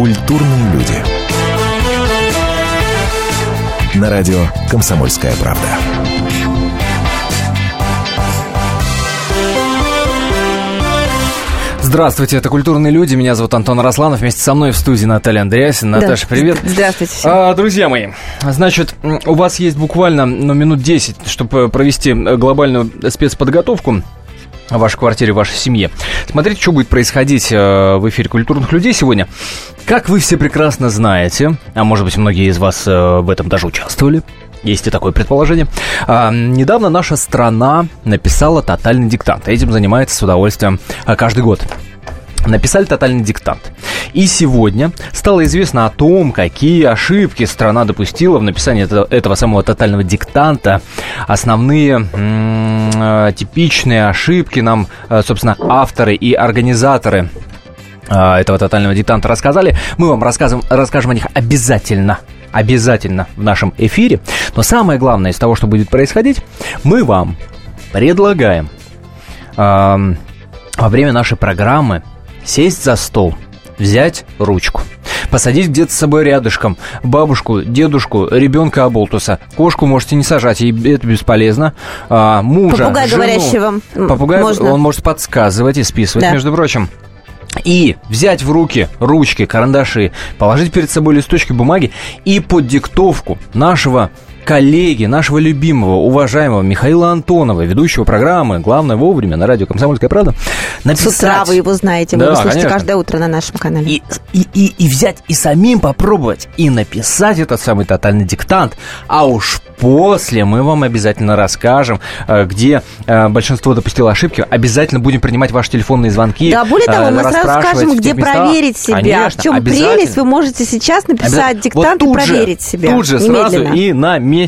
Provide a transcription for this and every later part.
Культурные люди. На радио «Комсомольская правда». Здравствуйте, это «Культурные люди». Меня зовут Антон Росланов. Вместе со мной в студии Наталья Андреасин. Наташа, Да. привет. Здравствуйте всем. А, друзья мои, значит, у вас есть буквально ну, минут 10, чтобы провести э, глобальную спецподготовку в вашей квартире, в вашей семье. Смотрите, что будет происходить э, в эфире «Культурных людей» сегодня. Как вы все прекрасно знаете, а может быть, многие из вас э, в этом даже участвовали, есть и такое предположение. А, недавно наша страна написала тотальный диктант. Этим занимается с удовольствием а, каждый год. Написали тотальный диктант. И сегодня стало известно о том, какие ошибки страна допустила в написании этого, самого тотального диктанта. Основные э, типичные ошибки нам, э, собственно, авторы и организаторы э, этого тотального диктанта рассказали. Мы вам рассказываем, расскажем о них обязательно. Обязательно в нашем эфире. Но самое главное из того, что будет происходить, мы вам предлагаем эм, во время нашей программы сесть за стол, взять ручку, посадить где-то с собой рядышком бабушку, дедушку, ребенка Аболтуса. Кошку можете не сажать, ей это бесполезно. А, мужа, Попугай жену. говорящего Попугай, можно. он может подсказывать и списывать, Да. между прочим. И взять в руки ручки, карандаши, положить перед собой листочки бумаги и под диктовку нашего коллеги, нашего любимого, уважаемого Михаила Антонова, ведущего программы «Главное вовремя» на радио «Комсомольская правда», С написать... утра вы его знаете, вы Да, его слушаете конечно. каждое утро на нашем канале. И, и, и, и взять и самим попробовать и написать этот самый тотальный диктант, а уж после мы вам обязательно расскажем, э, где э, большинство допустило ошибки. Обязательно будем принимать ваши телефонные звонки. Да, более того, э, мы сразу скажем, где местах. проверить себя. Конечно, в чем прелесть, вы можете сейчас написать диктант Вот и тут же, проверить себя. Тут же сразу немедленно. и на месте.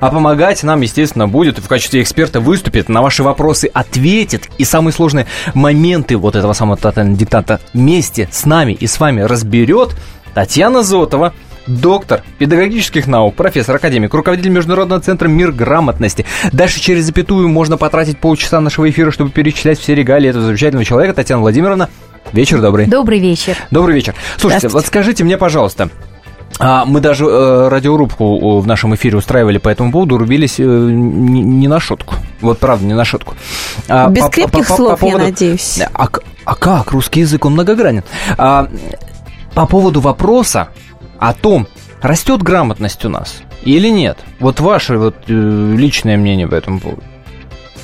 А помогать нам, естественно, будет, в качестве эксперта выступит, на ваши вопросы ответит, и самые сложные моменты вот этого самого тотального диктанта вместе с нами и с вами разберет Татьяна Зотова, доктор педагогических наук, профессор, академик, руководитель Международного центра «Мир грамотности». Дальше через запятую можно потратить полчаса нашего эфира, чтобы перечислять все регалии этого замечательного человека. Татьяна Владимировна, вечер добрый. Добрый вечер. Добрый вечер. Слушайте, вот скажите мне, пожалуйста, а, мы даже э, радиорубку э, в нашем эфире устраивали по этому поводу, рубились э, не, не на шутку. Вот правда, не на шутку. А, Без по- крепких по- по- слов, по я поводу- надеюсь. А, а как? Русский язык, он многогранен. А, по поводу вопроса о том, растет грамотность у нас или нет. Вот ваше вот, э, личное мнение по этому поводу.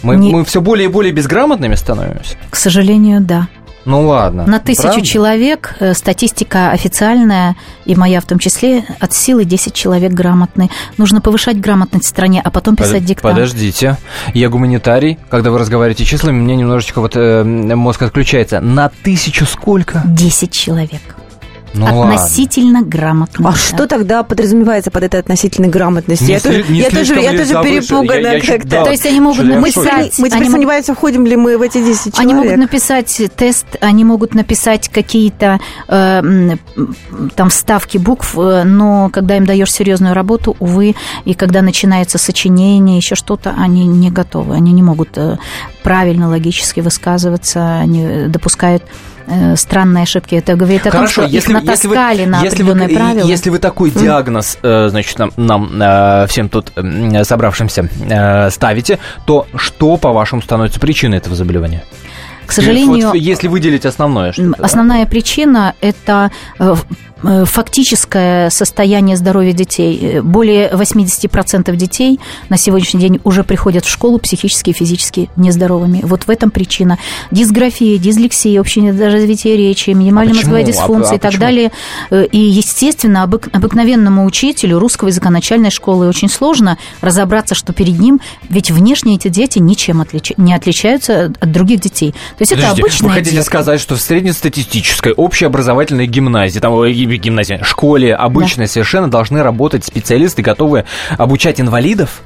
Мы, Не- мы все более и более безграмотными становимся? К сожалению, да. Ну ладно. На тысячу Правда? человек э, статистика официальная, и моя в том числе, от силы 10 человек грамотны. Нужно повышать грамотность в стране, а потом писать Под- диктант. Подождите. Я гуманитарий. Когда вы разговариваете числами, мне немножечко вот э, мозг отключается. На тысячу сколько? 10 человек. Ну ладно. Относительно грамотно. А да. что тогда подразумевается под этой относительной грамотностью? Не я тоже, сли- не я тоже, я тоже перепугана Я- я как-то. да. То есть они могут в Мы написать... мы теперь они могут- сомневаемся, входим ли мы в эти 10 человек. Они могут написать тест, они могут написать какие-то э, там вставки букв, э, но когда им даешь серьезную работу, увы, и когда начинается сочинение, еще что-то, они не готовы, они не могут э, правильно, логически высказываться, они э, допускают странные ошибки. Это говорит о Хорошо, том, что если, их если вы, натаскали на если, вы, правила. если вы такой диагноз, э, значит, нам, нам, э, всем тут собравшимся э, ставите, то что, по-вашему, становится причиной этого заболевания? К сожалению, Вот если выделить основное, что Основная причина – это э, э, фактическое состояние здоровья детей. Э, Более 80% детей на сегодняшний день уже приходят в школу психически и физически нездоровыми. Вот в этом причина. Дисграфия, дислексия, общее недоразвитие речи, минимальная А мозговая А- дисфункция а и так почему? далее. Э, И, естественно, обык- обыкновенному учителю русского языка начальной школы очень сложно разобраться, что перед ним, ведь внешне эти дети ничем отлича- не отличаются от других детей. То есть это Подождите, обычные вы хотите дети. сказать, что в среднестатистической общеобразовательной гимназии, там, гимназии, школе обычной совершенно должны работать специалисты, готовые обучать инвалидов?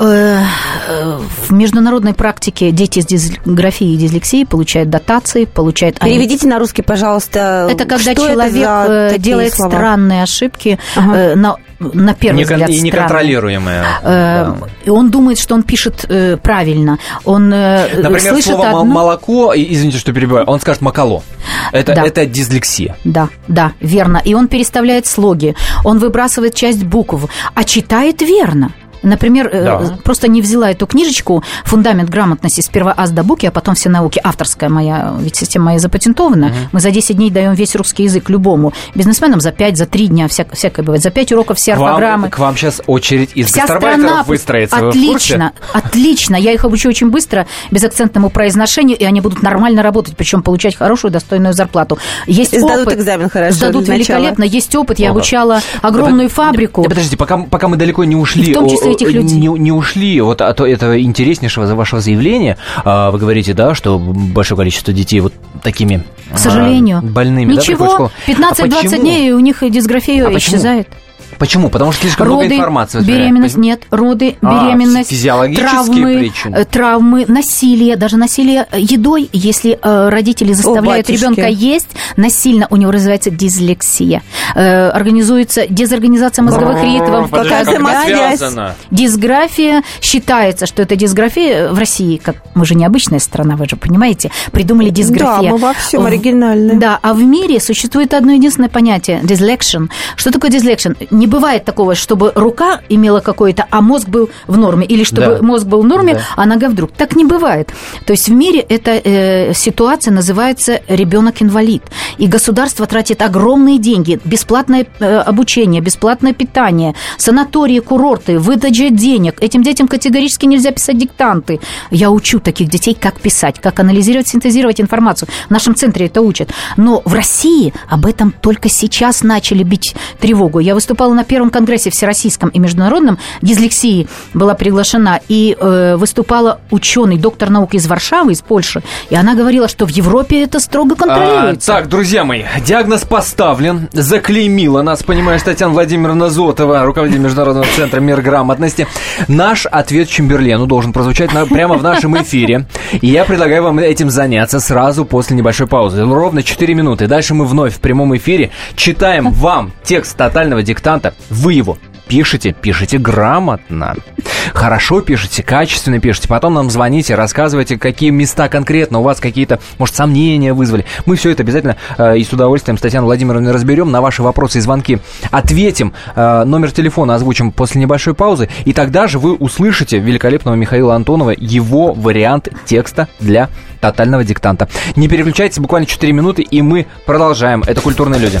В международной практике дети с дисграфией и дислексией получают дотации, получают... Переведите на русский, пожалуйста. Это когда что человек это делает слова? странные ошибки Ага. э, на на первый Некон- взгляд и неконтролируемое. Э, да. и Он думает, что он пишет э, правильно. Он э, Например, слышит слово одно- молоко, и- извините, что перебиваю, он скажет макало. Это, Да. это дислексия. Да, да, верно. И он переставляет слоги, он выбрасывает часть букв, а читает верно. Например, э, Да. просто не взяла эту книжечку «Фундамент грамотности» сперва аз до буки, а потом все науки. Авторская моя, ведь система моя запатентована. Мы за 10 дней даем весь русский язык любому. Бизнесменам за 5, за 3 дня, всяк- всякое бывает. За 5 уроков все орфограммы. к вам сейчас очередь из Вся страна выстроится. Отлично, отлично. Я их обучу очень быстро, безакцентному произношению, и они будут нормально работать, причем получать хорошую, достойную зарплату. Есть И сдадут опыт. экзамен хорошо Сдадут великолепно. Есть опыт. Я Ого. обучала огромную Да, фабрику. Да, подождите, пока, пока мы далеко не ушли, И в том числе этих людей. Не, не ушли вот от этого интереснейшего вашего заявления, а, вы говорите, да, что большое количество детей вот такими К сожалению. а, больными, да, Ничего, школу. А 15-20 почему? дней, и у них дисграфия А исчезает. Почему? Потому что слишком много Роды, информации. в время. беременность, нет, роды, А, беременность, физиологические травмы, причины. э, травмы, насилие, даже насилие э, едой, если э, родители заставляют батюшки. ребенка есть, насильно у него развивается дислексия, Э, организуется дезорганизация мозговых ритмов, Какая связано? Дисграфия считается, что это дисграфия в России, как мы же необычная страна, вы же понимаете, придумали дисграфия. Да, мы во всем оригинальны. Да, а в мире существует одно единственное понятие – dyslexia. Что такое dyslexia? Не бывает такого, чтобы рука имела какое-то, а мозг был в норме, или чтобы Да. мозг был в норме, Да. а нога вдруг. Так не бывает. То есть в мире эта э, ситуация называется ребенок-инвалид. И государство тратит огромные деньги, бесплатное э, обучение, бесплатное питание, санатории, курорты, выдача денег. Этим детям категорически нельзя писать диктанты. Я учу таких детей, как писать, как анализировать, синтезировать информацию. В нашем центре это учат. Но в России об этом только сейчас начали бить тревогу. Я выступала на первом конгрессе всероссийском и международном дислексии была приглашена и э, выступала ученый, доктор наук из Варшавы, из Польши, и она говорила, что в Европе это строго контролируется. А, так, друзья мои, диагноз поставлен, заклеймила нас, понимаешь, Татьяна Владимировна Зотова, руководитель Международного центра мир грамотности. Наш ответ Чемберлену должен прозвучать на- прямо в нашем эфире. И я предлагаю вам этим заняться сразу после небольшой паузы. Ровно 4 минуты. Дальше мы вновь в прямом эфире читаем вам текст тотального диктанта. Вы его пишите, пишите грамотно. Хорошо пишите, качественно пишите. Потом нам звоните, рассказывайте, какие места конкретно у вас какие-то, может, сомнения вызвали. Мы все это обязательно э, и с удовольствием с Татьяной Владимировной разберем. На ваши вопросы и звонки ответим. Э, номер телефона озвучим после небольшой паузы. И тогда же вы услышите великолепного Михаила Антонова, его вариант текста для тотального диктанта. Не переключайтесь, буквально 4 минуты, и мы продолжаем. Это «Культурные люди».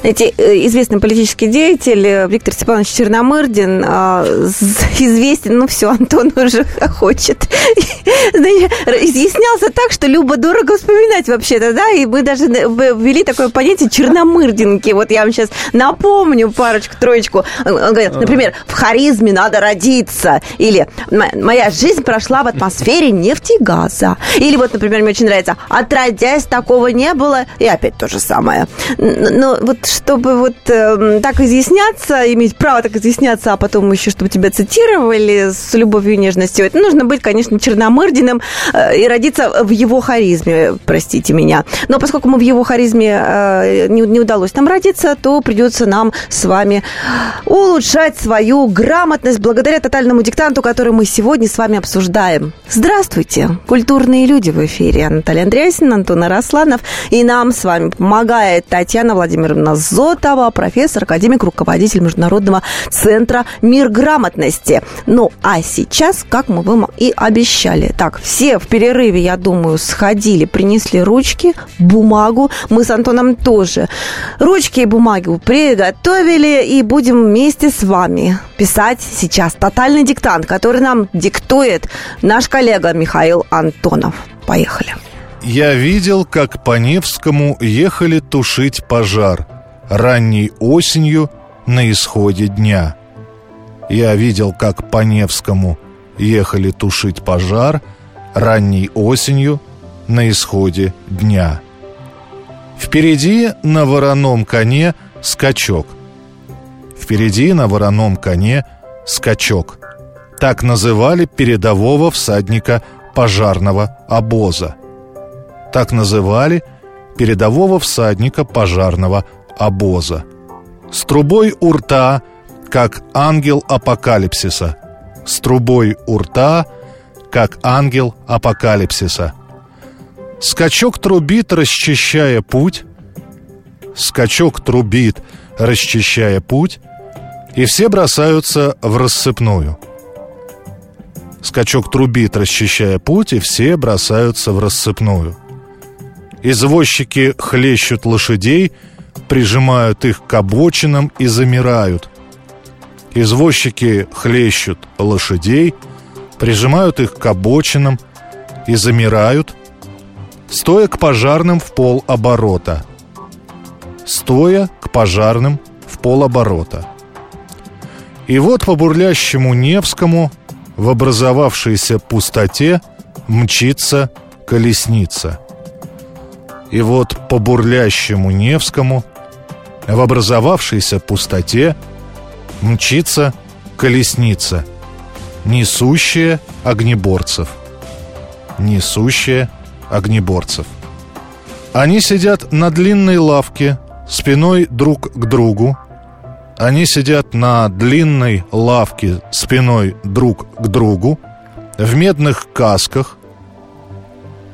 Знаете, э, известный политический деятель э, Виктор Степанович Черномырдин а, известен, ну все, Антон уже хочет. Знаете, изъяснялся так, что любо-дорого вспоминать вообще-то, да, и мы даже ввели такое понятие черномырдинки. Вот я вам сейчас напомню парочку-троечку. Он он говорит, например, в харизме надо родиться, или «М- моя жизнь прошла в атмосфере нефти и газа. Или вот, например, мне очень нравится, отродясь такого не было, и опять то же самое. Но вот чтобы вот эм, так изъясняться, иметь право так изъясняться, а потом еще, чтобы тебя цитировали с любовью и нежностью, это нужно быть, конечно, черномырдиным э, и родиться в его харизме, простите меня. Но поскольку мы в его харизме э, не, не удалось нам родиться, то придется нам с вами улучшать свою грамотность благодаря тотальному диктанту, который мы сегодня с вами обсуждаем. Здравствуйте, культурные люди в эфире. Наталья Андреасина, Антон Арасланов. И нам с вами помогает Татьяна Владимировна Зотова, профессор, академик, руководитель Международного центра «Мир грамотности». Ну, а сейчас, как мы вам и обещали. Так, все в перерыве, я думаю, сходили, принесли ручки, бумагу. Мы с Антоном тоже ручки и бумагу приготовили и будем вместе с вами писать сейчас тотальный диктант, который нам диктует наш коллега Михаил Антонов. Поехали. Я видел, как по Невскому ехали тушить пожар ранней осенью на исходе дня. Я видел, как по Невскому ехали тушить пожар ранней осенью на исходе дня. Впереди на вороном коне скачок. Впереди на вороном коне скачок. Так называли передового всадника пожарного обоза. Так называли передового всадника пожарного обоза. С трубой у рта, как ангел апокалипсиса. С трубой у рта, как ангел апокалипсиса. Скачок трубит, расчищая путь. Скачок трубит, расчищая путь. И все бросаются в рассыпную. Скачок трубит, расчищая путь, и все бросаются в рассыпную. Извозчики хлещут лошадей, прижимают их к обочинам и замирают. Извозчики хлещут лошадей, прижимают их к обочинам и замирают, стоя к пожарным в пол оборота. Стоя к пожарным в пол оборота. И вот по бурлящему Невскому в образовавшейся пустоте мчится колесница – и вот по бурлящему Невскому в образовавшейся пустоте мчится колесница, несущая огнеборцев. Несущая огнеборцев. Они сидят на длинной лавке, спиной друг к другу. Они сидят на длинной лавке, спиной друг к другу, в медных касках,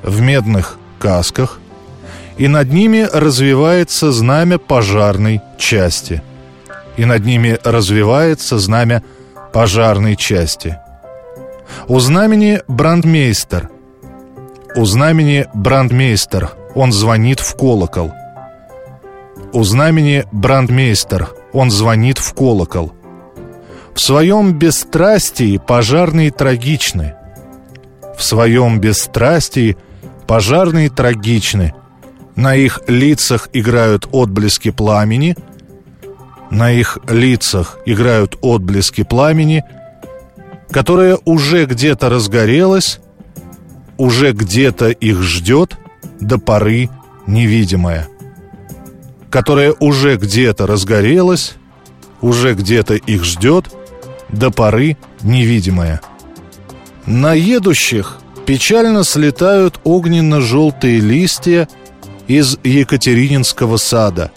в медных касках – и над ними развивается знамя пожарной части. И над ними развивается знамя пожарной части. У знамени брандмейстер. У знамени брандмейстер. Он звонит в колокол. У знамени брандмейстер. Он звонит в колокол. В своем бесстрастии пожарные трагичны. В своем бесстрастии пожарные трагичны – на их лицах играют отблески пламени. На их лицах играют отблески пламени, которое уже где-то разгорелось, уже где-то их ждет до поры невидимое, которое уже где-то разгорелось, уже где-то их ждет до поры невидимое. На едущих печально слетают огненно-желтые листья – из Екатерининского сада.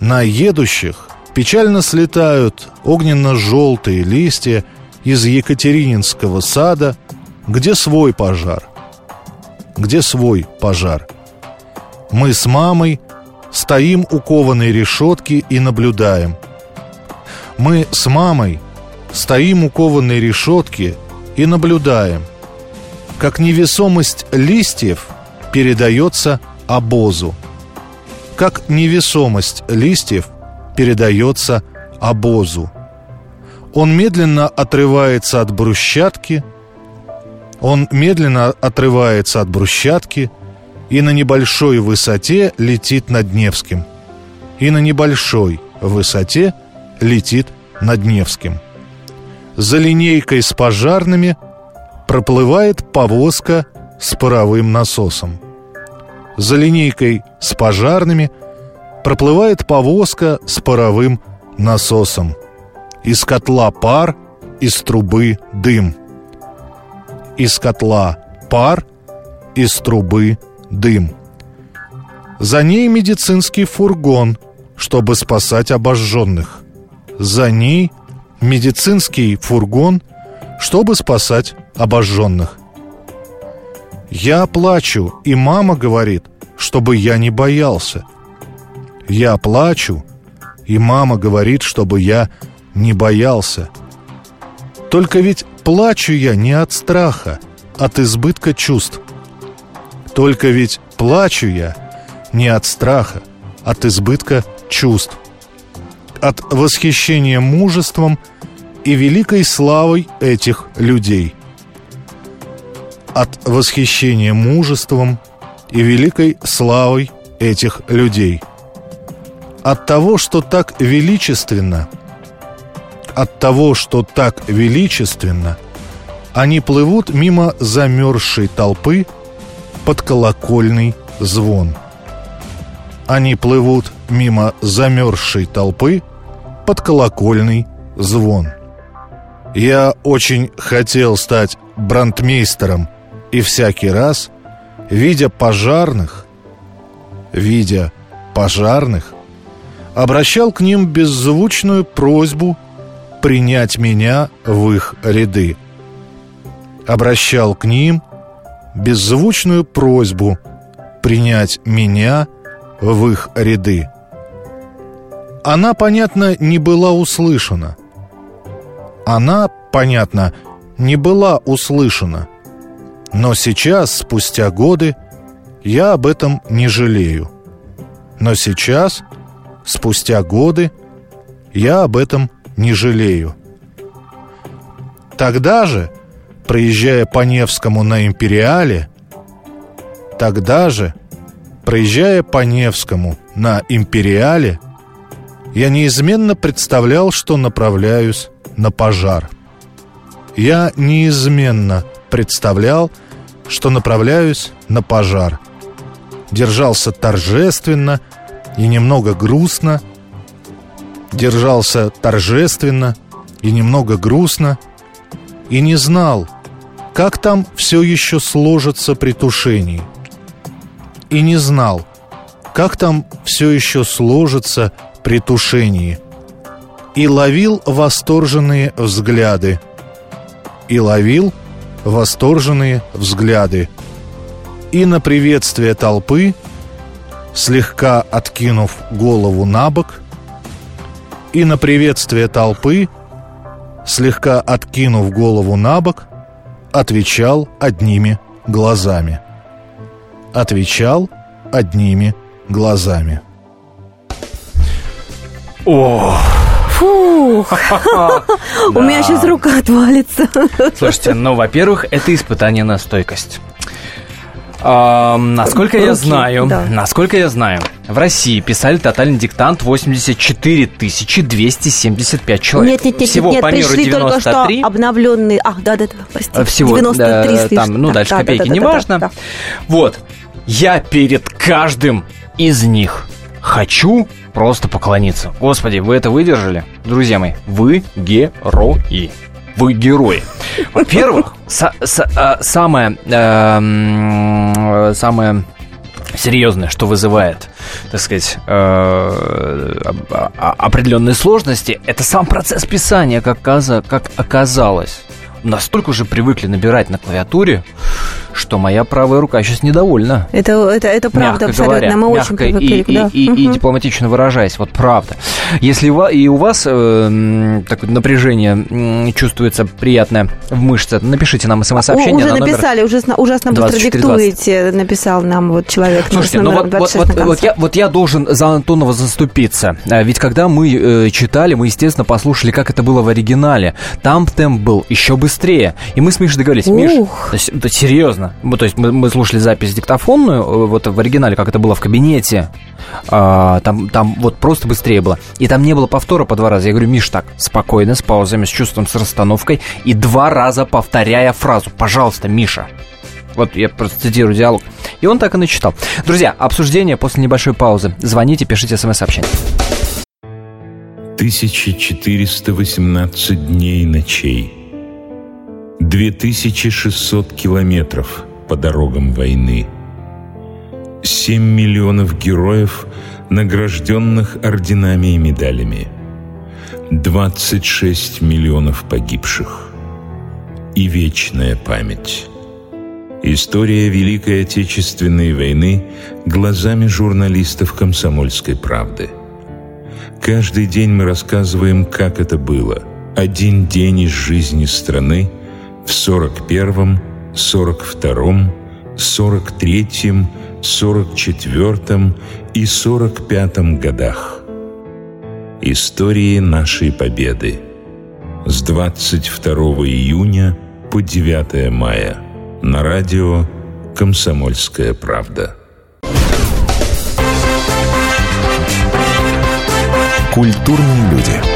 На едущих печально слетают огненно-желтые листья из Екатерининского сада, где свой пожар. Где свой пожар. Мы с мамой стоим у кованой решетки и наблюдаем. Мы с мамой стоим у кованой решетки и наблюдаем, как невесомость листьев передается обозу. Как невесомость листьев передается обозу. Он медленно отрывается от брусчатки, он медленно отрывается от брусчатки и на небольшой высоте летит над Невским. И на небольшой высоте летит над Невским. За линейкой с пожарными проплывает повозка с паровым насосом за линейкой с пожарными проплывает повозка с паровым насосом. Из котла пар, из трубы дым. Из котла пар, из трубы дым. За ней медицинский фургон, чтобы спасать обожженных. За ней медицинский фургон, чтобы спасать обожженных. Я плачу, и мама говорит, чтобы я не боялся. Я плачу, и мама говорит, чтобы я не боялся. Только ведь плачу я не от страха, от избытка чувств. Только ведь плачу я не от страха, от избытка чувств. От восхищения мужеством и великой славой этих людей – от восхищения мужеством и великой славой этих людей. От того, что так величественно, от того, что так величественно, они плывут мимо замерзшей толпы под колокольный звон. Они плывут мимо замерзшей толпы под колокольный звон. Я очень хотел стать брандмейстером и всякий раз, видя пожарных, видя пожарных, обращал к ним беззвучную просьбу принять меня в их ряды. Обращал к ним беззвучную просьбу принять меня в их ряды. Она, понятно, не была услышана. Она, понятно, не была услышана. Но сейчас, спустя годы, я об этом не жалею. Но сейчас, спустя годы, я об этом не жалею. Тогда же, проезжая по Невскому на Империале, тогда же, проезжая по Невскому на Империале, я неизменно представлял, что направляюсь на пожар. Я неизменно представлял, что направляюсь на пожар. Держался торжественно и немного грустно. Держался торжественно и немного грустно. И не знал, как там все еще сложится при тушении. И не знал, как там все еще сложится при тушении. И ловил восторженные взгляды. И ловил взгляды. И на приветствие толпы, слегка откинув голову на бок, и на приветствие толпы, слегка откинув голову на бок, отвечал одними глазами. Отвечал одними глазами. О, Фух, у меня сейчас рука отвалится. Слушайте, ну, во-первых, это испытание на стойкость. А, насколько я знаю, да. насколько я знаю, в России писали тотальный диктант 84 275 человек. Нет, нет, нет, Всего нет, по миру пришли только что 93. обновленные. А, да, да, да, простите. Всего, 93 да, там, ну, Да, дальше да, копейки, да, да, неважно. да, да. Вот, я перед каждым из них хочу просто поклониться. Господи, вы это выдержали? Друзья мои, вы герои. Вы герои. Во-первых, а, самое, эм, самое серьезное, что вызывает, так сказать, э, а- а- определенные сложности, это сам процесс писания, как, оказа- как оказалось. Настолько уже привыкли набирать на клавиатуре, что моя правая рука сейчас недовольна. Это, это, это правда Мягко абсолютно. говоря, Мы мягко очень привыкли. и, да. и, и, и Мгм. дипломатично выражаясь, вот правда. Если и у вас э, такое напряжение чувствуется приятное в мышце, напишите нам смс-сообщение уже на номер... написали, ужасно, ужасно быстро 2420. диктуете, написал нам вот человек. Слушайте, ну вот, вот, 26 вот, вот я, вот я должен за Антонова заступиться. А Ведь когда мы э, читали, мы, естественно, послушали, как это было в оригинале. Там темп был еще быстрее. И мы с Мишей договорились. Миш, Ух. то есть, это серьезно. Ну, то есть мы, мы слушали запись диктофонную, э, вот в оригинале, как это было в кабинете. А, там, там вот просто быстрее было. И там не было повтора по два раза. Я говорю, Миш, так, спокойно, с паузами, с чувством, с расстановкой. И два раза повторяя фразу. Пожалуйста, Миша. Вот я просто цитирую диалог. И он так и начитал. Друзья, обсуждение после небольшой паузы. Звоните, пишите смс-сообщение. 1418 дней ночей. 2600 километров по дорогам войны. 7 миллионов героев, награжденных орденами и медалями. 26 миллионов погибших. И вечная память. История Великой Отечественной войны глазами журналистов «Комсомольской правды». Каждый день мы рассказываем, как это было. Один день из жизни страны в 41-м, 42-м, 43-м, 44-м и 45-м годах. Истории нашей победы. С 22 июня по 9 мая. на радио «Комсомольская правда». Культурные люди.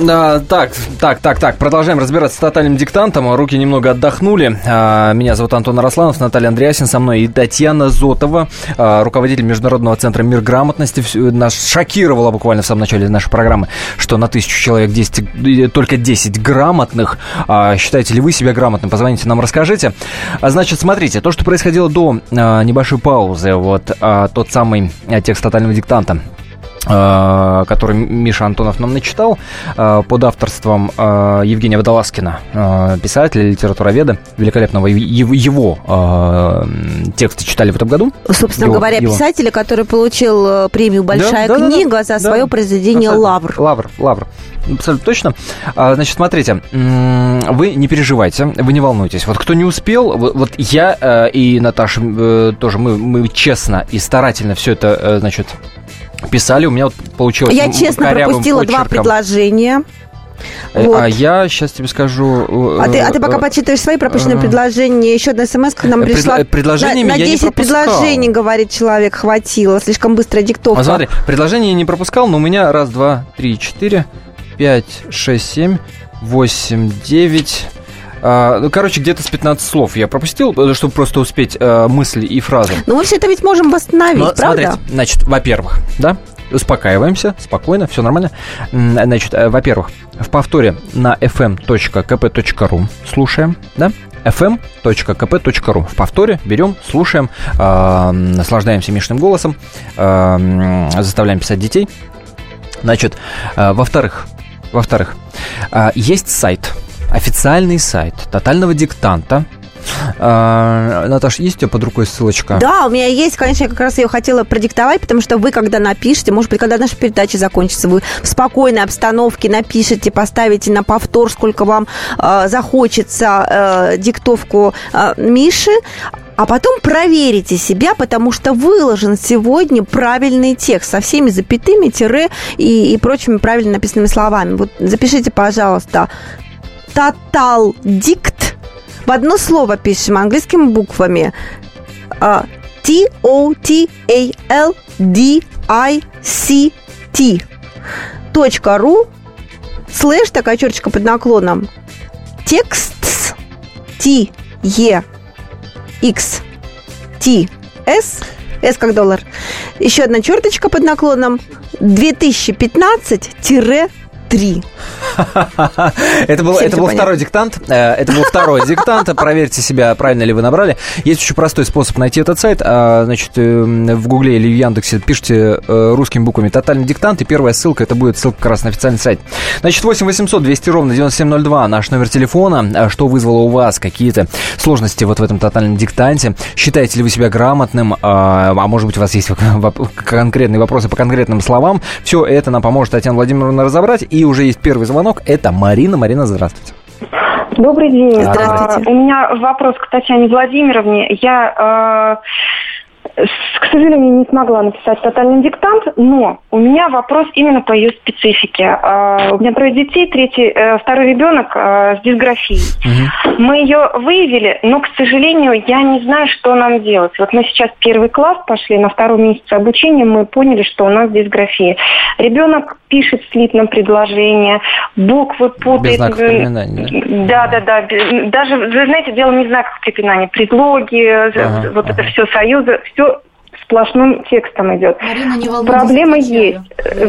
А, так, так, так, так. Продолжаем разбираться с тотальным диктантом. Руки немного отдохнули. А, меня зовут Антон Арасланов, Наталья Андреасин со мной и Татьяна Зотова, а, руководитель Международного центра «Мир грамотности». Нас шокировало буквально в самом начале нашей программы, что на тысячу человек 10, только 10 грамотных. А, считаете ли вы себя грамотным? Позвоните нам, расскажите. А, значит, смотрите, то, что происходило до а, небольшой паузы, вот а, тот самый а, текст тотального диктанта, Э, который Миша Антонов нам начитал э, под авторством э, Евгения Водолазкина, писателя, литературоведа, великолепного его тексты читали в этом году. Собственно его, говоря, его. писателя, который получил премию «Большая да, книга» да, да, за свое произведение Абсолютно. «Лавр». «Лавр», «Лавр». Абсолютно точно. А, значит, смотрите, вы не переживайте, вы не волнуйтесь. Вот кто не успел, вот я и Наташа тоже, мы, мы честно и старательно все это, значит, писали, у меня вот получилось... Я честно пропустила почерком. два предложения. Э, вот. А я сейчас тебе скажу... А ты, а ты пока э, почитаешь свои пропущенные э, предложения. Еще одна смс к нам пришла. Предложениями на, на 10 предложений, говорит человек, хватило. Слишком быстрая диктовка. А смотри, предложения я не пропускал, но у меня раз, два, три, четыре, пять, шесть, семь, восемь, девять... А, ну, короче, где-то с 15 слов я пропустил, э, чтобы просто успеть а, мысли и фразы. Ну, мы все это ведь можем восстановить, Но, правда? Смотрите, значит, во-первых, да, успокаиваемся, спокойно, все нормально. Значит, э, во-первых, в повторе на fm.kp.ru слушаем, да, fm.kp.ru. В повторе берем, слушаем, э, наслаждаемся Мишным голосом, э, заставляем писать детей. Значит, э, во-вторых, во-вторых, э, есть сайт – официальный сайт тотального диктанта. А, Наташ, есть у тебя под рукой ссылочка? Да, у меня есть, конечно, я как раз ее хотела продиктовать, потому что вы, когда напишете, может быть, когда наша передача закончится, вы в спокойной обстановке напишите, поставите на повтор, сколько вам э, захочется э, диктовку э, Миши, а потом проверите себя, потому что выложен сегодня правильный текст со всеми запятыми, тире и, и прочими правильно написанными словами. Вот запишите, пожалуйста, Total Dict. В одно слово пишем английскими буквами. T-O-T-A-L-D-I-C-T точка ру слэш, такая черточка под наклоном, текст T E X T S S как доллар. Еще одна черточка под наклоном 2015 три. Это был, это был второй диктант. Э, это был второй диктант. Проверьте себя, правильно ли вы набрали. Есть очень простой способ найти этот сайт. А, значит, э, в Гугле или в Яндексе пишите э, русскими буквами «Тотальный диктант», и первая ссылка, это будет ссылка как раз на официальный сайт. Значит, 8 800 200 ровно 9702, наш номер телефона. А что вызвало у вас какие-то сложности вот в этом тотальном диктанте? Считаете ли вы себя грамотным? А, а может быть, у вас есть конкретные вопросы по конкретным словам? Все это нам поможет Татьяна Владимировна разобрать. И уже есть первый звонок. Это Марина. Марина, здравствуйте. Добрый день. Здравствуйте. А, у меня вопрос к Татьяне Владимировне. Я к сожалению, не смогла написать тотальный диктант, но у меня вопрос именно по ее специфике. А, у меня трое детей, третий, э, второй ребенок э, с дисграфией. Угу. Мы ее выявили, но, к сожалению, я не знаю, что нам делать. Вот мы сейчас первый класс пошли, на втором месяце обучения мы поняли, что у нас дисграфия. Ребенок пишет слитно предложение, буквы путает. Без да, да, да. Даже, вы знаете, дело не знаков препинания, предлоги, ага, вот ага. это все союзы, все сплошным текстом идет. Марина, не Проблема есть.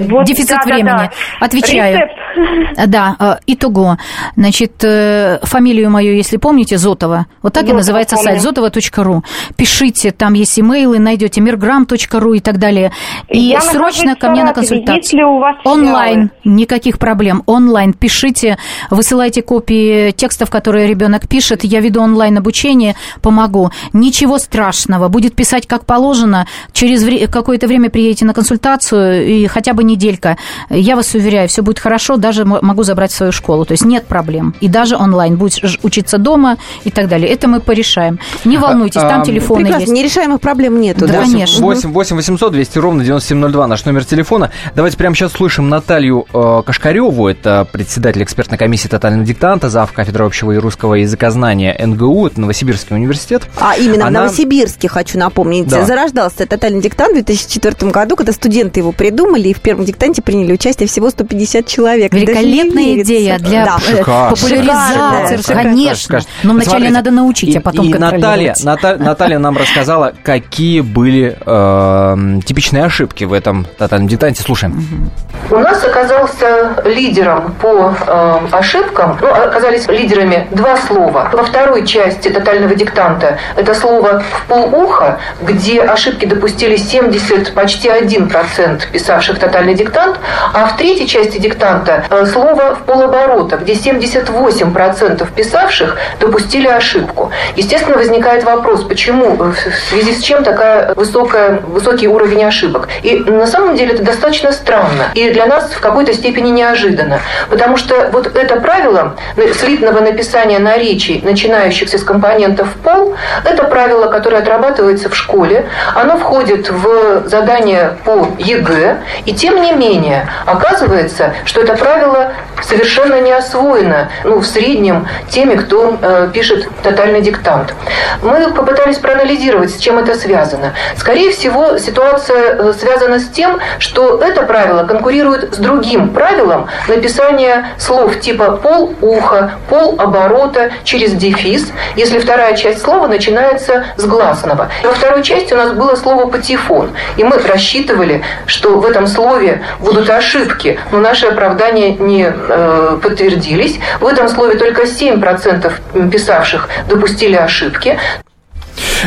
Вот, Дефицит да, времени. Да, да. Отвечаю. Рецепт. Да, э, итого. Значит, э, фамилию мою, если помните, Зотова. Вот так Зотова, и называется помню. сайт зотова.ру. Пишите, там есть имейлы, найдете мирграм.ру и так далее. И Я срочно ко мне на консультацию. Если у вас Онлайн, никаких проблем. Онлайн пишите, высылайте копии текстов, которые ребенок пишет. Я веду онлайн обучение, помогу. Ничего страшного. Будет писать как положено через вре- какое-то время приедете на консультацию, и хотя бы неделька, я вас уверяю, все будет хорошо, даже могу забрать в свою школу. То есть нет проблем. И даже онлайн. Будешь учиться дома и так далее. Это мы порешаем. Не волнуйтесь, там а, телефоны Прекрасно, есть. нерешаемых проблем нету. Да, да? конечно. 8 8 800 200 ровно 9702 наш номер телефона. Давайте прямо сейчас слышим Наталью э, Кашкареву, это председатель экспертной комиссии тотального диктанта, зав. кафедры общего и русского языкознания НГУ, это Новосибирский университет. А именно в Она- Новосибирске, хочу напомнить, Да. зарождался тотальный диктант в 2004 году, когда студенты его придумали, и в первом диктанте приняли участие всего 150 человек. Великолепная идея для Да. Шикарно. популяризации. Шикарно. Конечно. Скажет. Но вначале Смотрите, надо научить, а потом и, и Наталья, контролировать. Ната- Наталья нам рассказала, какие были э, типичные ошибки в этом тотальном диктанте. Слушаем. У нас оказался лидером по э, ошибкам, ну, оказались лидерами два слова. Во второй части тотального диктанта это слово «в полуха», где ошибки допустили 70, почти 1% писавших тотальный диктант, а в третьей части диктанта э, слово «в полоборота», где 78% писавших допустили ошибку. Естественно, возникает вопрос, почему, э, в связи с чем такая высокая, высокий уровень ошибок. И на самом деле это достаточно странно. И для нас в какой-то степени неожиданно. Потому что вот это правило слитного написания наречий, начинающихся с компонентов «пол», это правило, которое отрабатывается в школе. Оно входит в задание по ЕГЭ. И тем не менее, оказывается, что это правило совершенно не освоено ну, в среднем теми, кто э, пишет тотальный диктант. Мы попытались проанализировать, с чем это связано. Скорее всего, ситуация э, связана с тем, что это правило конкурирует с другим правилом написания слов типа пол уха, пол оборота через дефис, если вторая часть слова начинается с гласного. Во второй части у нас было слово патефон, и мы рассчитывали, что в этом слове будут ошибки, но наши оправдания не э, подтвердились. В этом слове только 7% писавших допустили ошибки.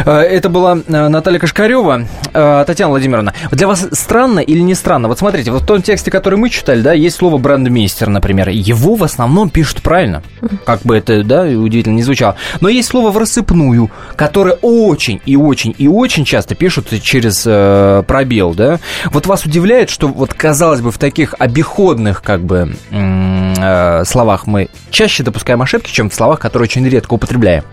Э, Это была э, Наталья Кашкарева. Э, Татьяна Владимировна, для вас странно или не странно? Вот смотрите, вот в том тексте, который мы читали, да, есть слово брендмейстер, например. Его в основном пишут правильно. Как бы это, да, удивительно не звучало. Но есть слово в рассыпную, которое очень и очень и очень часто пишут через э, пробел, да. Вот вас удивляет, что вот, казалось бы, в таких обиходных, как бы, э, словах мы чаще допускаем ошибки, чем в словах, которые очень редко употребляем?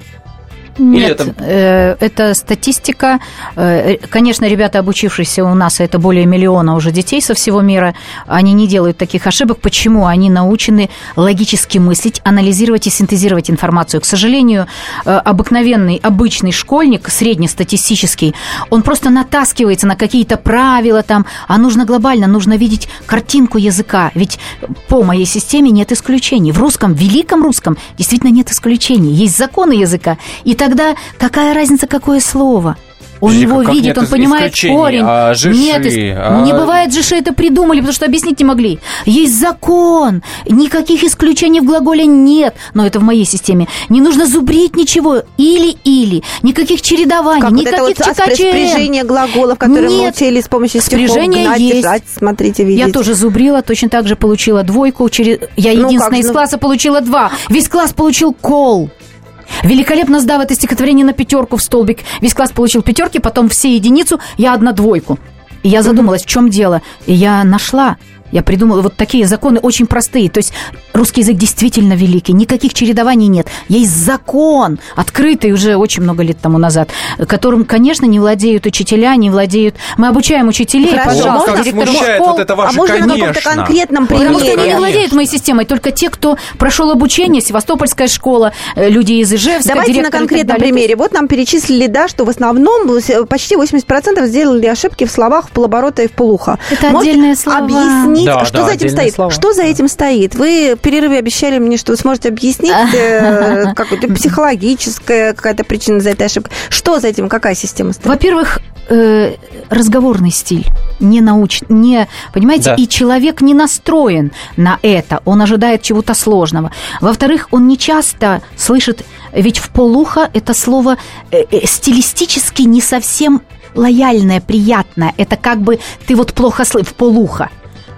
Нет, это- э, это статистика. Э, Конечно, ребята, обучившиеся у нас, это более миллиона уже детей со всего мира, они не делают таких ошибок. Почему? Они научены логически мыслить, анализировать и синтезировать информацию. К сожалению, э, обыкновенный, обычный школьник, среднестатистический, он просто натаскивается на какие-то правила там, а нужно глобально, нужно видеть картинку языка. Ведь по моей системе нет исключений. В русском, великом русском действительно нет исключений. Есть законы языка. И тогда какая разница, какое слово? Он Подожди, его видит, он понимает корень. А жиши? Нет, ис- А- не бывает жиши, это придумали, потому что объяснить не могли. Есть закон, никаких исключений в глаголе нет, но это в моей системе. Не нужно зубрить ничего, или-или, никаких чередований, Как вот никаких это вот спряжение глаголов, которые мы Нет. учили с помощью стихов. Спряжение Гнать, есть. держать, смотрите, видите. Я тоже зубрила, точно так же получила двойку. Через... Я Ну, единственная как из же? класса получила два. Весь класс получил кол. Великолепно сдав это стихотворение на пятерку в столбик. Весь класс получил пятерки, потом все единицу, я одна двойку. И я задумалась, в чем дело. И я нашла. Я придумала вот такие законы очень простые. То есть русский язык действительно великий, никаких чередований нет. Есть закон, открытый уже очень много лет тому назад, которым, конечно, не владеют учителя, не владеют... Мы обучаем учителей, Хорошо, пожалуйста, директоров смущает школ. вот это а ваше можно на каком-то «конечно». конкретном Потому что примере? они не владеют моей системой, только те, кто прошел обучение, Севастопольская школа, э, люди из Ижевска, Давайте на конкретном примере. Вот нам перечислили, да, что в основном э, почти 80% сделали ошибки в словах в полоборота и в полуха. Это Можете отдельные слова. объяснить, Да, что да, за этим стоит? слова. Что за этим стоит? Вы в перерыве обещали мне, что вы сможете объяснить э, какую-то психологическая какая-то причина за этой ошибкой. Что за этим? Какая система стоит? Во-первых, э, разговорный стиль, не науч, не, понимаете, Да. и человек не настроен на это, он ожидает чего-то сложного. Во-вторых, он не часто слышит, ведь в полуха это слово э, э, стилистически не совсем лояльное, приятное. Это как бы ты вот плохо слышишь в полуха.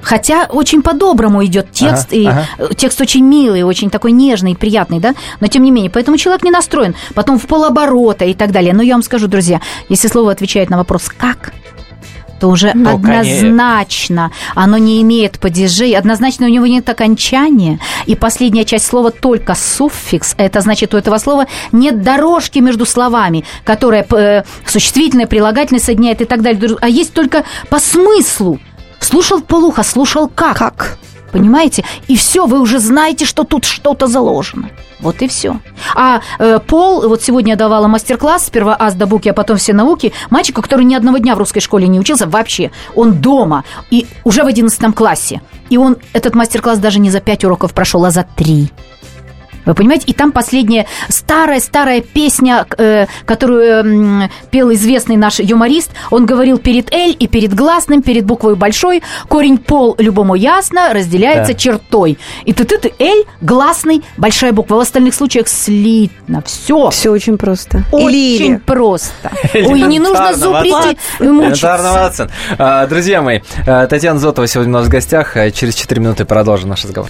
Хотя очень по-доброму идет текст, Ага, и ага. текст очень милый, очень такой нежный, приятный, да, но тем не менее, поэтому человек не настроен, потом в полоборота и так далее. Но я вам скажу, друзья, если слово отвечает на вопрос «как», то уже Ну, однозначно оно не имеет падежей, однозначно у него нет окончания, и последняя часть слова только суффикс, это значит, у этого слова нет дорожки между словами, которая э, существительное, прилагательное соединяет и так далее, а есть только по смыслу. Слушал полуха, слушал как. Как? Понимаете? И все, вы уже знаете, что тут что-то заложено. Вот и все. А э, Пол, вот сегодня я давала мастер-класс, сперва ас до буки, а потом все науки, мальчику, который ни одного дня в русской школе не учился вообще. Он дома, и уже в 11 классе. И он этот мастер-класс даже не за 5 уроков прошел, а за 3. Вы понимаете? И там последняя старая-старая песня, э, которую э, пел известный наш юморист. Он говорил перед «эль» и перед гласным, перед буквой большой. Корень «пол» любому ясно разделяется Да. чертой. И ты ты ты «эль», гласный, большая буква. В остальных случаях слитно. Все. Все очень просто. Очень Или, просто. Ой, не нужно зуб прийти и мучиться. А, Друзья мои, а, Татьяна Зотова сегодня у нас в гостях. А, Через 4 минуты продолжим наш разговор.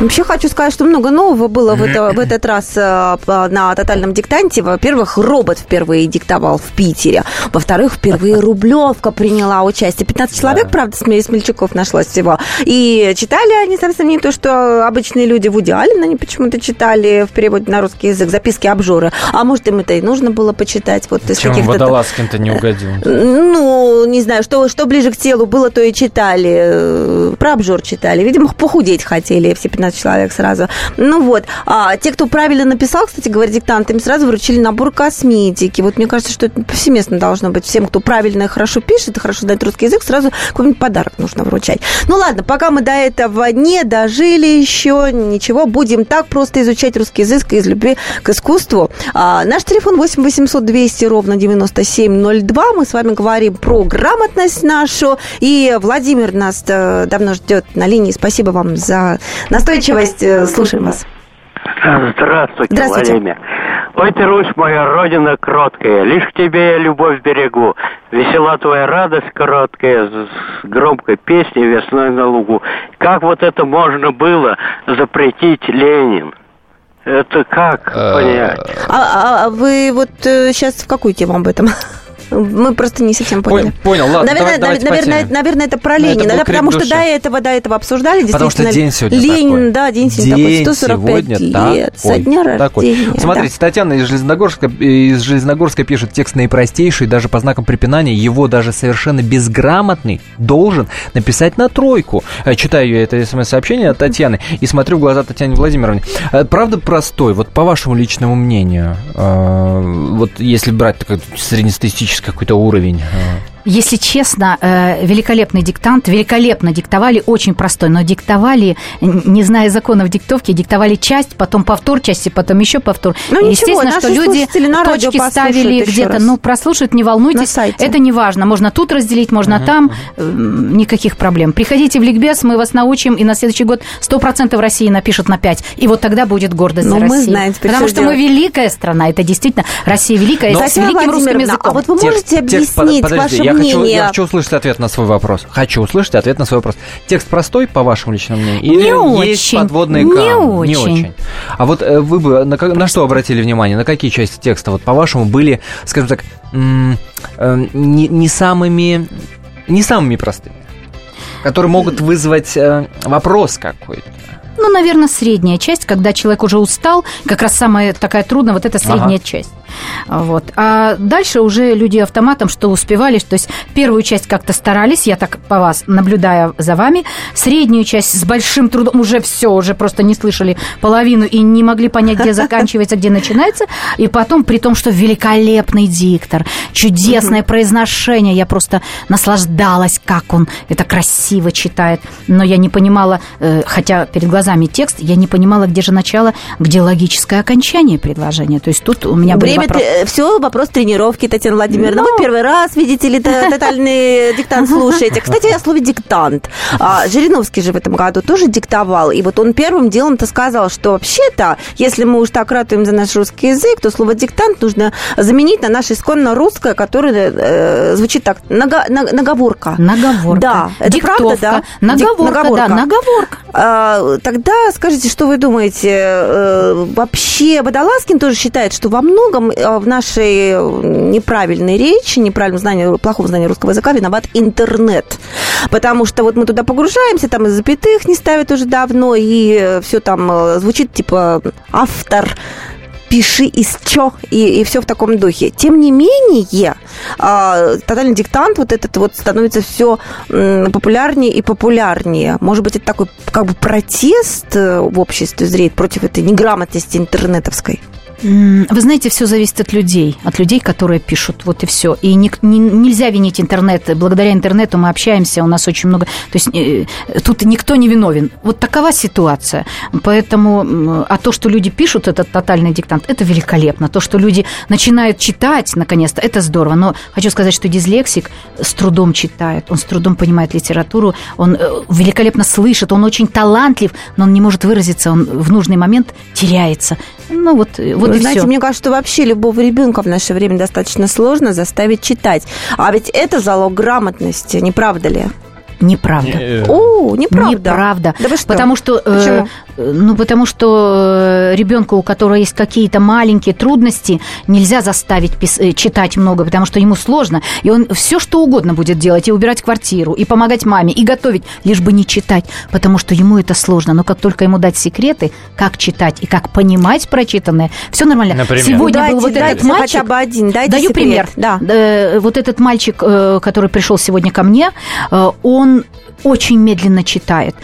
Вообще хочу сказать, что много нового было в, это- в этот раз э, на тотальном диктанте. Во-первых, робот впервые диктовал в Питере. Во-вторых, впервые Рублевка приняла участие. 15 человек, правда, смелее смельчаков нашлось всего. И читали они совсем не то, что обычные люди Вуди Аллена они почему-то читали в переводе на русский язык записки обжоры. А может, им это и нужно было почитать. Вот из Чем. Водолазкин-то не угодил? Ну, не знаю, что, что ближе к телу было, то и читали. Э, Про обжор читали. Видимо, похудеть хотели все 15 человек сразу. Ну вот. А те, кто правильно написал, кстати говоря, диктант, им сразу вручили набор косметики. Вот мне кажется, что это повсеместно должно быть. Всем, кто правильно и хорошо пишет, и хорошо знает русский язык, сразу какой-нибудь подарок нужно вручать. Ну ладно, пока мы до этого не дожили еще, ничего, будем так просто изучать русский язык из любви к искусству. А, наш телефон 8 800 200 ровно 9702. Мы с вами говорим про грамотность нашу. И Владимир нас э, давно ждет на линии. Спасибо вам за настойчивость. Э, Слушаем вас. Здравствуйте, Здравствуйте. Владимир. Ой, ты, Русь моя, родина кроткая, лишь к тебе я любовь берегу. Весела твоя радость короткая, с громкой песней весной на лугу. Как вот это можно было запретить Ленин? Это как Э, понять? А, а- а вы вот сейчас в какую тему об этом? Мы просто не совсем поняли. Пон- Понял, ладно, наверное, давай- давайте наверное, наверное, это про Ну, это Ленина, был да, потому что души. до этого, до этого обсуждали. Потому что день сегодня Ленин, такой. да, день сегодня День такой, 145 сегодня лет, со такой, дня такой. рождения. да. Смотрите, Татьяна из Железногорска, из Железногорска пишет текст наипростейший, даже по знакам препинания. Его даже совершенно безграмотный должен написать на тройку. Э, Читаю я это смс-сообщение от Татьяны и смотрю в глаза Татьяне Владимировне. Э, Правда простой, вот по вашему личному мнению, э, вот если брать такой среднестатистический какой-то уровень, э, Если честно, э, великолепный диктант, великолепно диктовали, очень простой, но диктовали, не зная законов диктовки, диктовали часть, потом повтор части, потом еще повтор. Ну, ничего, Естественно, что люди на точки ставили где-то, раз. ну, прослушают, не На волнуйтесь, сайте. это не важно. Можно тут разделить, можно там, э, никаких проблем. Приходите в Ликбез, мы вас научим, и на следующий год 100% России напишут на 5, и вот тогда будет гордость Ну, за мы Россию. знаем теперь, Потому что что мы великая страна, это действительно Россия великая, Но- с великим русским Владимировна, языком. а вот вы можете Текст- текст, объяснить подожди, ваше я мнение? Хочу, я хочу услышать ответ на свой вопрос. Хочу услышать ответ на свой вопрос. Текст простой, по вашему личному мнению? Или Не есть очень, подводные не камни? Не очень. очень. А вот э, вы бы на, на что обратили внимание? На какие части текста, вот по-вашему, были, скажем так, э, не, не самыми не самыми простыми? Которые могут вызвать э, вопрос какой-то. Ну, наверное, средняя часть, когда человек уже устал, как раз самая такая трудная, вот эта средняя Ага. часть. Вот. А дальше уже люди автоматом, что успевали, то есть первую часть как-то старались, я так по вас, наблюдая за вами, среднюю часть с большим трудом уже все, уже просто не слышали половину и не могли понять, где заканчивается, где начинается, и потом, при том, что великолепный диктор, чудесное произношение, я просто наслаждалась, как он это красиво читает, но я не понимала, э, хотя перед глазами текст, я не понимала, где же начало, где логическое окончание предложения. То есть тут у меня Время, вопрос... все, вопрос тренировки, Татьяна Владимировна. Но... Вы первый раз, видите ли, тотальный диктант слушаете. Кстати, о слове диктант. А, Жириновский же в этом году тоже диктовал. И вот он первым делом-то сказал, что вообще-то, если мы уж так ратуем за наш русский язык, то слово диктант нужно заменить на наше исконно русское, которое э, звучит так, нага, наговорка. Наговорка. Да, это Диктовка. правда, да? Наговорка, наговорка. да, наговорка. А, тогда скажите, что вы думаете, э, вообще Водолазкин тоже считает, что во многом э, в нашей неправильной речи, неправильном знании, плохом знании русского языка виноват интернет. Потому что вот мы туда погружаемся, там из запятых не ставят уже давно, и все там э, звучит типа автор пиши из чё, и, и все в таком духе. Тем не менее, э, тотальный диктант вот этот вот становится все э, популярнее и популярнее. Может быть, это такой как бы протест э, в обществе зреет против этой неграмотности интернетовской? Вы знаете, все зависит от людей, от людей, которые пишут, вот и все. И не, не, нельзя винить интернет. Благодаря интернету мы общаемся, у нас очень много... То есть э, тут никто не виновен. Вот такова ситуация. Поэтому, а то, что люди пишут этот тотальный диктант, это великолепно. То, что люди начинают читать, наконец-то, это здорово. Но хочу сказать, что дислексик с трудом читает, он с трудом понимает литературу, он э, великолепно слышит, он очень талантлив, но он не может выразиться, он в нужный момент теряется. Ну вот, вот Вы знаете, все. мне кажется, что вообще любого ребенка в наше время достаточно сложно заставить читать. А ведь это залог грамотности, не правда ли? Неправда. Э, О, неправда. Неправда. Да вы что? Потому что, э, Почему? Э, ну, потому что э, ребенку, у которого есть какие-то маленькие трудности, нельзя заставить пис- читать много, потому что ему сложно, и он все что угодно будет делать, и убирать квартиру, и помогать маме, и готовить, лишь бы не читать, потому что ему это сложно. Но как только ему дать секреты, как читать и как понимать прочитанное, все нормально. Например? Сегодня дайте, был вот дайте этот мальчик. хотя бы один, дайте Даю секрет. пример. Да. Вот этот мальчик, который пришел сегодня ко мне, он очень медленно читает.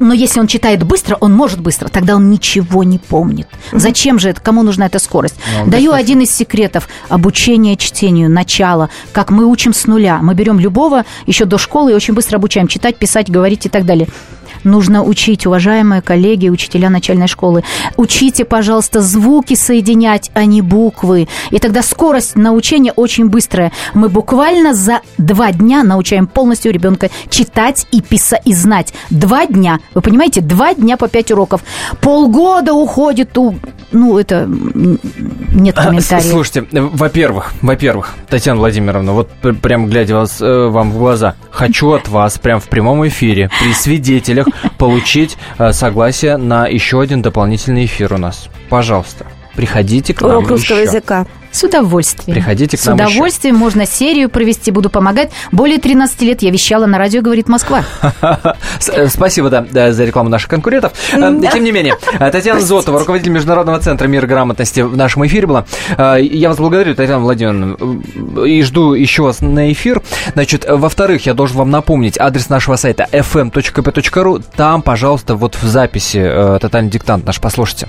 Но если он читает быстро, он может быстро, тогда он ничего не помнит. Зачем же это? Кому нужна эта скорость? Ну, Даю один из секретов обучения чтению, начало, как мы учим с нуля. Мы берем любого еще до школы и очень быстро обучаем читать, писать, говорить и так далее нужно учить, уважаемые коллеги, учителя начальной школы. Учите, пожалуйста, звуки соединять, а не буквы. И тогда скорость научения очень быстрая. Мы буквально за два дня научаем полностью ребенка читать и писать, и знать. Два дня. Вы понимаете, два дня по пять уроков. Полгода уходит у... Ну, это нет а, комментариев. Слушайте, во-первых, во-первых, Татьяна Владимировна, вот прям глядя вас, э, вам в глаза, хочу от вас прям в прямом эфире при свидетелях получить э, согласие на еще один дополнительный эфир у нас. Пожалуйста, приходите к нам Урок русского еще. языка. С удовольствием. Приходите к С нам удовольствием. Еще. Можно серию провести, буду помогать. Более 13 лет я вещала на радио «Говорит Москва». Э, спасибо да, за рекламу наших конкурентов. Э, тем не менее, Татьяна Зотова, руководитель Международного центра мира грамотности в нашем эфире была. Я вас благодарю, Татьяна Владимировна, и жду еще вас на эфир. Значит, во-вторых, я должен вам напомнить адрес нашего сайта fm.kp.ru. Там, пожалуйста, вот в записи «Тотальный диктант» наш послушайте.